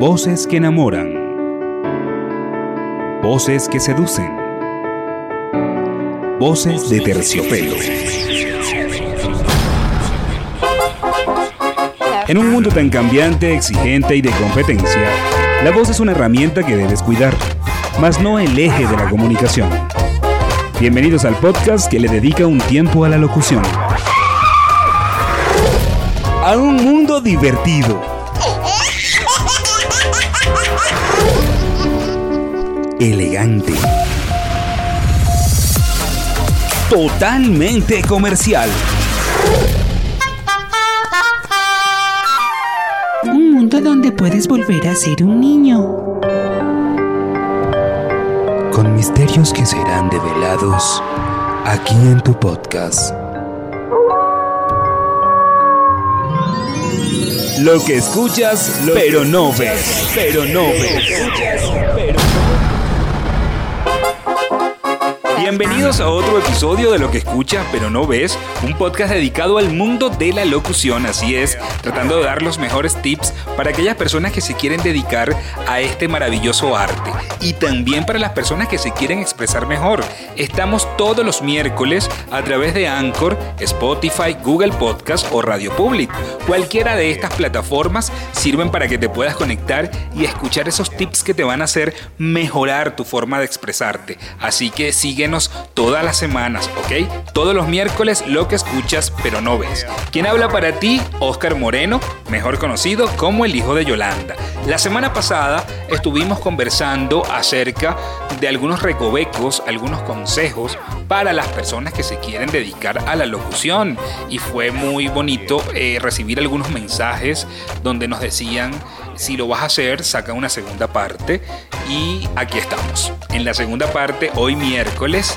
Voces que enamoran. Voces que seducen. Voces de terciopelo. En un mundo tan cambiante, exigente y de competencia, la voz es una herramienta que debes cuidar, mas no el eje de la comunicación. Bienvenidos al podcast que le dedica un tiempo a la locución. A un mundo divertido elegante. Totalmente comercial. Un mundo donde puedes volver a ser un niño. Con misterios que serán develados aquí en tu podcast. Lo que escuchas, pero no ves. Pero no ves. Bienvenidos a otro episodio de Lo que escuchas pero no ves, un podcast dedicado al mundo de la locución, así es, tratando de dar los mejores tips para aquellas personas que se quieren dedicar a este maravilloso arte y también para las personas que se quieren expresar mejor. Estamos todos los miércoles a través de Anchor, Spotify, Google Podcast o Radio Public. Cualquiera de estas plataformas sirven para que te puedas conectar y escuchar esos tips que te van a hacer mejorar tu forma de expresarte. Así que siguen todas las semanas, ¿ok? Todos los miércoles lo que escuchas pero no ves. ¿Quién habla para ti? Oscar Moreno, mejor conocido como el hijo de Yolanda. La semana pasada estuvimos conversando acerca de algunos recovecos, algunos consejos para las personas que se quieren dedicar a la locución y fue muy bonito eh, recibir algunos mensajes donde nos decían si lo vas a hacer, saca una segunda parte y aquí estamos. En la segunda parte, hoy miércoles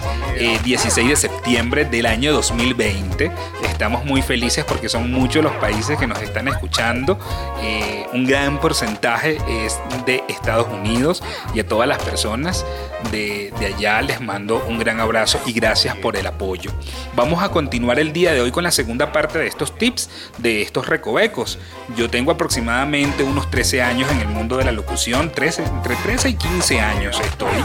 16 eh, de septiembre del año 2020. Estamos muy felices porque son muchos los países que nos están escuchando. Eh, un gran porcentaje es de Estados Unidos y a todas las personas de, de allá les mando un gran abrazo y gracias por el apoyo. Vamos a continuar el día de hoy con la segunda parte de estos tips, de estos recovecos. Yo tengo aproximadamente unos 13 años en el mundo de la locución, 13, entre 13 y 15 años estoy.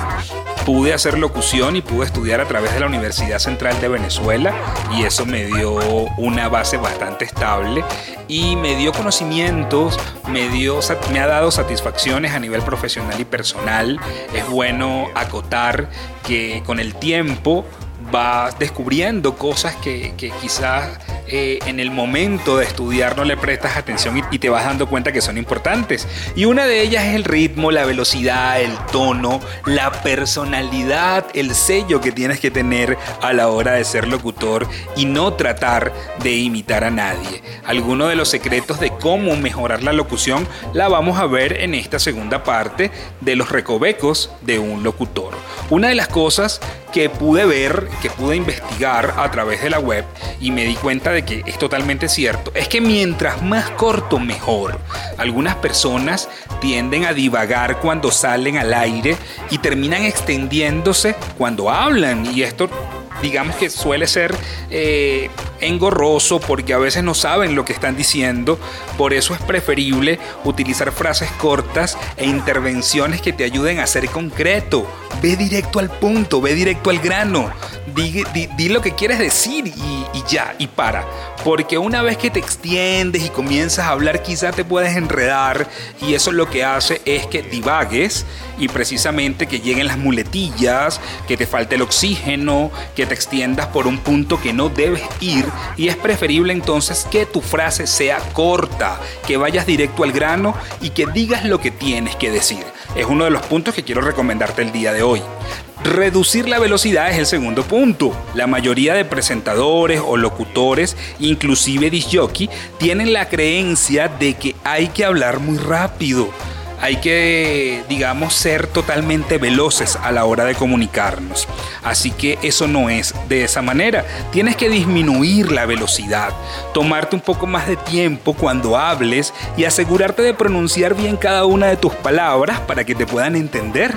Pude hacer locución y pude estudiar a través de la Universidad Central de Venezuela y eso me dio una base bastante estable y me dio conocimientos, me, dio, me ha dado satisfacciones a nivel profesional y personal. Es bueno acotar que con el tiempo vas descubriendo cosas que, que quizás eh, en el momento de estudiar no le prestas atención y, te vas dando cuenta que son importantes. Y una de ellas es el ritmo, la velocidad, el tono, la personalidad, el sello que tienes que tener a la hora de ser locutor y no tratar de imitar a nadie. Algunos de los secretos de cómo mejorar la locución la vamos a ver en esta segunda parte de los recovecos de un locutor. Una de las cosas que pude ver, que pude investigar a través de la web y me di cuenta de que es totalmente cierto, es que mientras más corto mejor. Algunas personas tienden a divagar cuando salen al aire y terminan extendiéndose cuando hablan y esto digamos que suele ser eh, engorroso porque a veces no saben lo que están diciendo. Por eso es preferible utilizar frases cortas e intervenciones que te ayuden a ser concreto. Ve directo al punto, ve directo al grano. Di, lo que quieres decir y, y ya, y para. Porque una vez que te extiendes y comienzas a hablar, quizá te puedes enredar y eso lo que hace es que divagues y precisamente que lleguen las muletillas, que te falte el oxígeno, que te extiendas por un punto que no debes ir y es preferible entonces que tu frase sea corta, que vayas directo al grano y que digas lo que tienes que decir. Es uno de los puntos que quiero recomendarte el día de hoy. Reducir la velocidad es el segundo punto. La mayoría de presentadores o locutores, inclusive disjockey, tienen la creencia de que hay que hablar muy rápido hay que, digamos, ser totalmente veloces a la hora de comunicarnos. Así que eso no es de esa manera. Tienes que disminuir la velocidad, tomarte un poco más de tiempo cuando hables y asegurarte de pronunciar bien cada una de tus palabras para que te puedan entender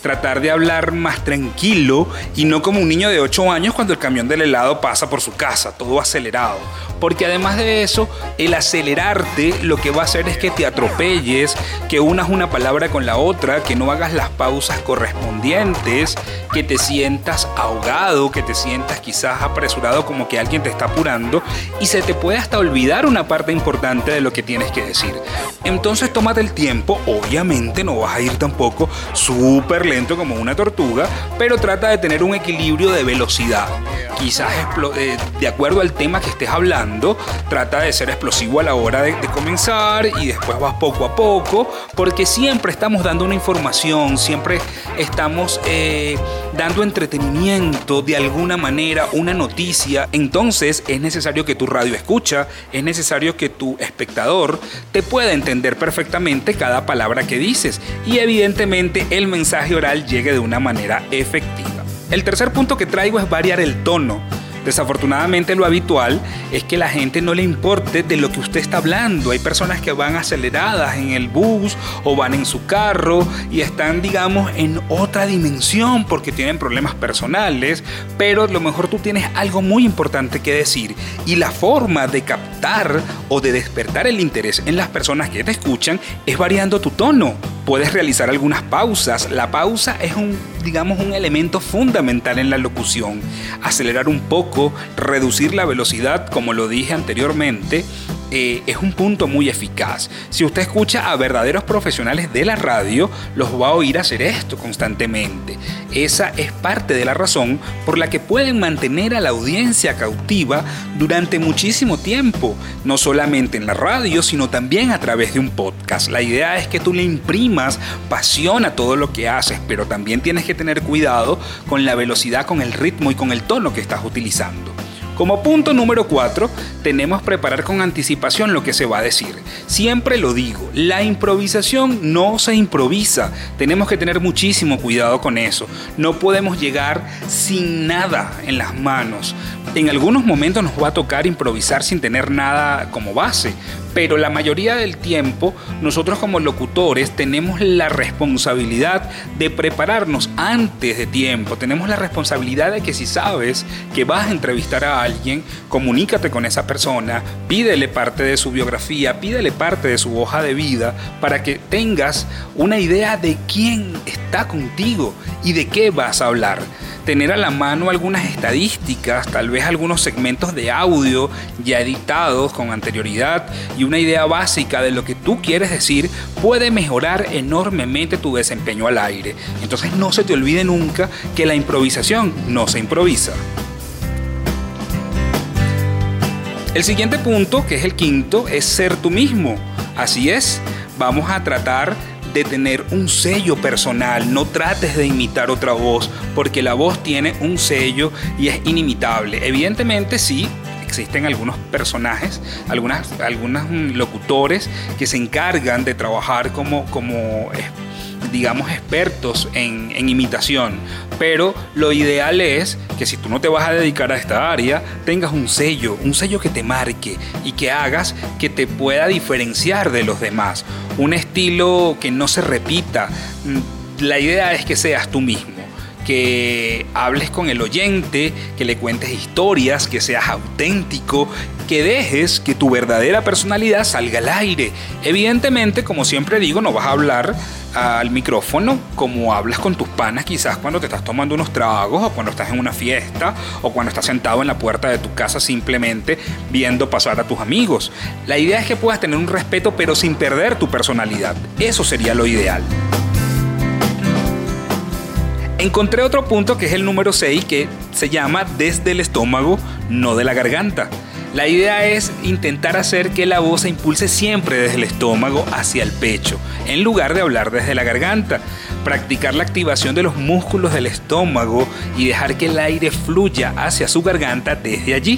tratar de hablar más tranquilo y no como un niño de 8 años cuando el camión del helado pasa por su casa, todo acelerado. Porque además de eso, el acelerarte lo que va a hacer es que te atropelles, que una unas una palabra con la otra, que no hagas las pausas correspondientes, que te sientas ahogado, que te sientas quizás apresurado como que alguien te está apurando y se te puede hasta olvidar una parte importante de lo que tienes que decir. Entonces tómate el tiempo, obviamente no vas a ir tampoco súper lento como una tortuga, pero trata de tener un equilibrio de velocidad. Quizás eh, de acuerdo al tema que estés hablando, trata de ser explosivo a la hora de, comenzar y después vas poco a poco, porque siempre estamos dando una información, siempre estamos eh, dando entretenimiento de alguna manera, una noticia. Entonces es necesario que tu radio escucha, es necesario que tu espectador te pueda entender perfectamente cada palabra que dices y evidentemente el mensaje oral llegue de una manera efectiva. El tercer punto que traigo es variar el tono. Desafortunadamente lo habitual es que la gente no le importe de lo que usted está hablando. Hay personas que van aceleradas en el bus o van en su carro y están, digamos, en otra dimensión porque tienen problemas personales, pero a lo mejor tú tienes algo muy importante que decir y la forma de captar o de despertar el interés en las personas que te escuchan es variando tu tono puedes realizar algunas pausas. La pausa es un, digamos, un elemento fundamental en la locución. Acelerar un poco, reducir la velocidad, como lo dije anteriormente, eh, es un punto muy eficaz. Si usted escucha a verdaderos profesionales de la radio, los va a oír hacer esto constantemente. Esa es parte de la razón por la que pueden mantener a la audiencia cautiva durante muchísimo tiempo, no solamente en la radio, sino también a través de un podcast. La idea es que tú le imprimas pasión a todo lo que haces, pero también tienes que tener cuidado con la velocidad, con el ritmo y con el tono que estás utilizando. Como punto número 4, tenemos preparar con anticipación lo que se va a decir. Siempre lo digo, la improvisación no se improvisa. Tenemos que tener muchísimo cuidado con eso. No podemos llegar sin nada en las manos. En algunos momentos nos va a tocar improvisar sin tener nada como base, pero la mayoría del tiempo nosotros como locutores tenemos la responsabilidad de prepararnos antes de tiempo, tenemos la responsabilidad de que si sabes que vas a entrevistar a alguien, comunícate con esa persona, pídele parte de su biografía, pídele parte de su hoja de vida para que tengas una idea de quién está contigo y de qué vas a hablar tener a la mano algunas estadísticas, tal vez algunos segmentos de audio ya editados con anterioridad y una idea básica de lo que tú quieres decir puede mejorar enormemente tu desempeño al aire. Entonces no se te olvide nunca que la improvisación no se improvisa. El siguiente punto, que es el quinto, es ser tú mismo. Así es, vamos a tratar de tener un sello personal, no trates de imitar otra voz, porque la voz tiene un sello y es inimitable. Evidentemente sí, existen algunos personajes, algunas, algunos locutores que se encargan de trabajar como, como digamos, expertos en, en, imitación. Pero lo ideal es que si tú no te vas a dedicar a esta área, tengas un sello, un sello que te marque y que hagas que te pueda diferenciar de los demás. Un estilo que no se repita. Mm, la idea es que seas tú mismo que hables con el oyente, que le cuentes historias, que seas auténtico, que dejes que tu verdadera personalidad salga al aire. Evidentemente, como siempre digo, no vas a hablar al micrófono como hablas con tus panas quizás cuando te estás tomando unos tragos o cuando estás en una fiesta o cuando estás sentado en la puerta de tu casa simplemente viendo pasar a tus amigos. La idea es que puedas tener un respeto pero sin perder tu personalidad. Eso sería lo ideal. Encontré otro punto que es el número 6 que se llama desde el estómago, no de la garganta. La idea es intentar hacer que la voz se impulse siempre desde el estómago hacia el pecho, en lugar de hablar desde la garganta. Practicar la activación de los músculos del estómago y dejar que el aire fluya hacia su garganta desde allí.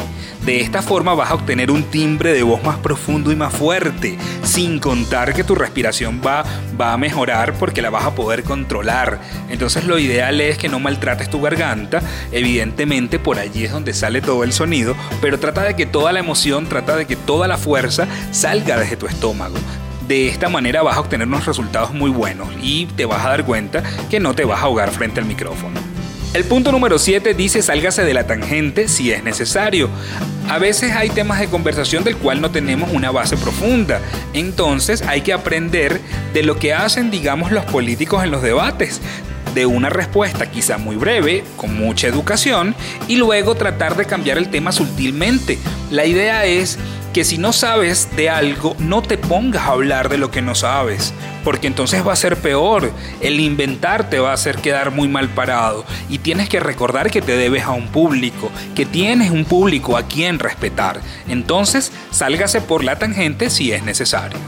De esta forma vas a obtener un timbre de voz más profundo y más fuerte, sin contar que tu respiración va, va a mejorar porque la vas a poder controlar. Entonces lo ideal es que no maltrates tu garganta, evidentemente por allí es donde sale todo el sonido, pero trata de que toda la emoción, trata de que toda la fuerza salga desde tu estómago. De esta manera vas a obtener unos resultados muy buenos y te vas a dar cuenta que no te vas a ahogar frente al micrófono. El punto número 7 dice sálgase de la tangente si es necesario. A veces hay temas de conversación del cual no tenemos una base profunda. Entonces hay que aprender de lo que hacen, digamos, los políticos en los debates de una respuesta quizá muy breve, con mucha educación, y luego tratar de cambiar el tema sutilmente. La idea es que si no sabes de algo, no te pongas a hablar de lo que no sabes, porque entonces va a ser peor. El inventar te va a hacer quedar muy mal parado y tienes que recordar que te debes a un público, que tienes un público a quien respetar. Entonces, sálgase por la tangente si es necesario.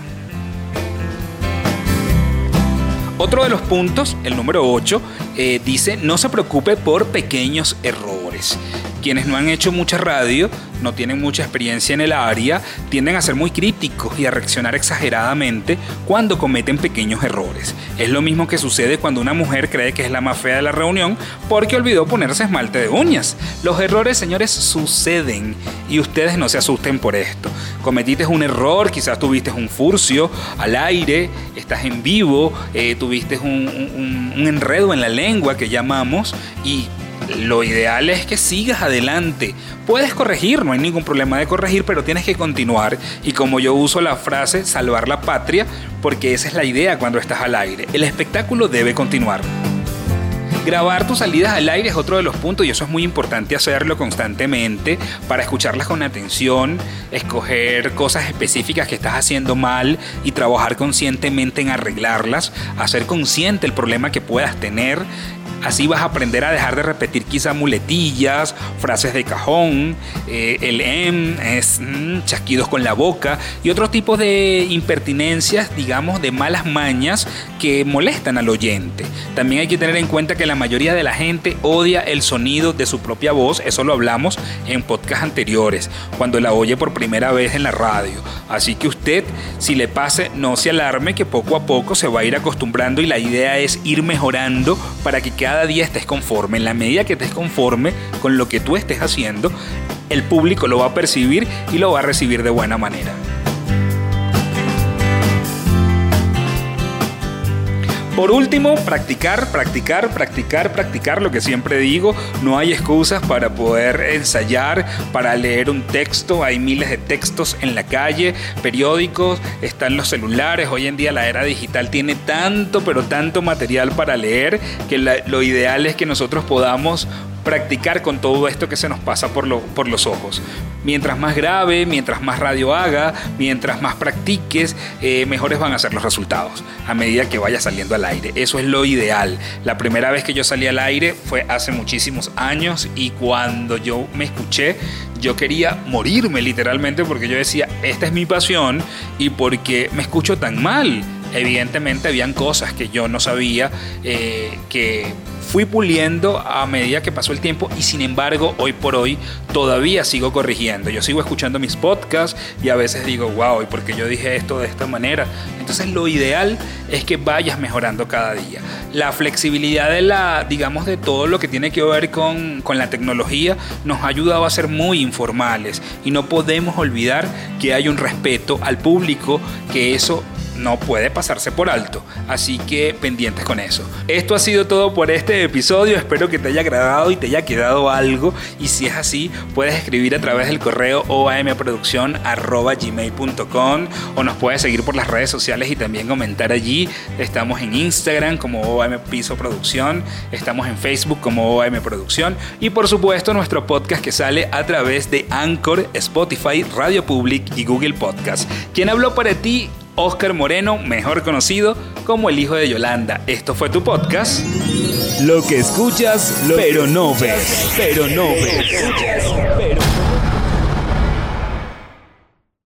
Otro de los puntos, el número 8, eh, dice no se preocupe por pequeños errores. Quienes no han hecho mucha radio, no tienen mucha experiencia en el área, tienden a ser muy críticos y a reaccionar exageradamente cuando cometen pequeños errores. Es lo mismo que sucede cuando una mujer cree que es la más fea de la reunión porque olvidó ponerse esmalte de uñas. Los errores, señores, suceden y ustedes no se asusten por esto. Cometiste un error, quizás tuviste un furcio al aire, estás en vivo, eh, tuviste un enredo en la lengua que llamamos y lo ideal es que sigas adelante. Puedes corregir, no hay ningún problema de corregir, pero tienes que continuar. Y como yo uso la frase salvar la patria, porque esa es la idea cuando estás al aire. El espectáculo debe continuar. Grabar tus salidas al aire es otro de los puntos y eso es muy importante hacerlo constantemente para escucharlas con atención, escoger cosas específicas que estás haciendo mal y trabajar conscientemente en arreglarlas, hacer consciente el problema que puedas tener Así vas a aprender a dejar de repetir quizá muletillas, frases de cajón, eh, el em, es mm, chasquidos con la boca y otros tipos de impertinencias, digamos, de malas mañas que molestan al oyente. También hay que tener en cuenta que la mayoría de la gente odia el sonido de su propia voz, eso lo hablamos en podcasts anteriores, cuando la oye por primera vez en la radio. Así que usted, si le pase, no se alarme que poco a poco se va a ir acostumbrando y la idea es ir mejorando para que cada cada día estés conforme. En la medida que estés conforme con lo que tú estés haciendo, el público lo va a percibir y lo va a recibir de buena manera. Por último, practicar, practicar, practicar, practicar, lo que siempre digo, no hay excusas para poder ensayar, para leer un texto, hay miles de textos en la calle, periódicos, están los celulares, hoy en día la era digital tiene tanto, pero tanto material para leer que lo ideal es que nosotros podamos practicar con todo esto que se nos pasa por, por los ojos. Mientras más grave, mientras más radio haga, mientras más practiques, eh, mejores van a ser los resultados a medida que vaya saliendo al aire. Eso es lo ideal. La primera vez que yo salí al aire fue hace muchísimos años y cuando yo me escuché, yo quería morirme literalmente porque yo decía, esta es mi pasión y porque me escucho tan mal. Evidentemente habían cosas que yo no sabía eh, que fui puliendo a medida que pasó el tiempo y sin embargo hoy por hoy todavía sigo corrigiendo. Yo sigo escuchando mis podcasts y a veces digo, wow, ¿y por yo dije esto de esta manera? Entonces lo ideal es que vayas mejorando cada día. La flexibilidad de la, digamos, de todo lo que tiene que ver con, con la tecnología nos ha ayudado a ser muy informales y no podemos olvidar que hay un respeto al público, que eso no puede pasarse por alto. Así que pendientes con eso. Esto ha sido todo por este episodio. Espero que te haya agradado y te haya quedado algo. Y si es así, puedes escribir a través del correo oamproducción.gmail.com o nos puedes seguir por las redes sociales y también comentar allí. Estamos en Instagram como OAM Piso Producción. Estamos en Facebook como OAM Producción. Y por supuesto nuestro podcast que sale a través de Anchor, Spotify, Radio Public y Google Podcast. ¿Quién habló para ti? Oscar Moreno, mejor conocido como el hijo de Yolanda. Esto fue tu podcast. Lo que escuchas, pero no ves. Pero no ves.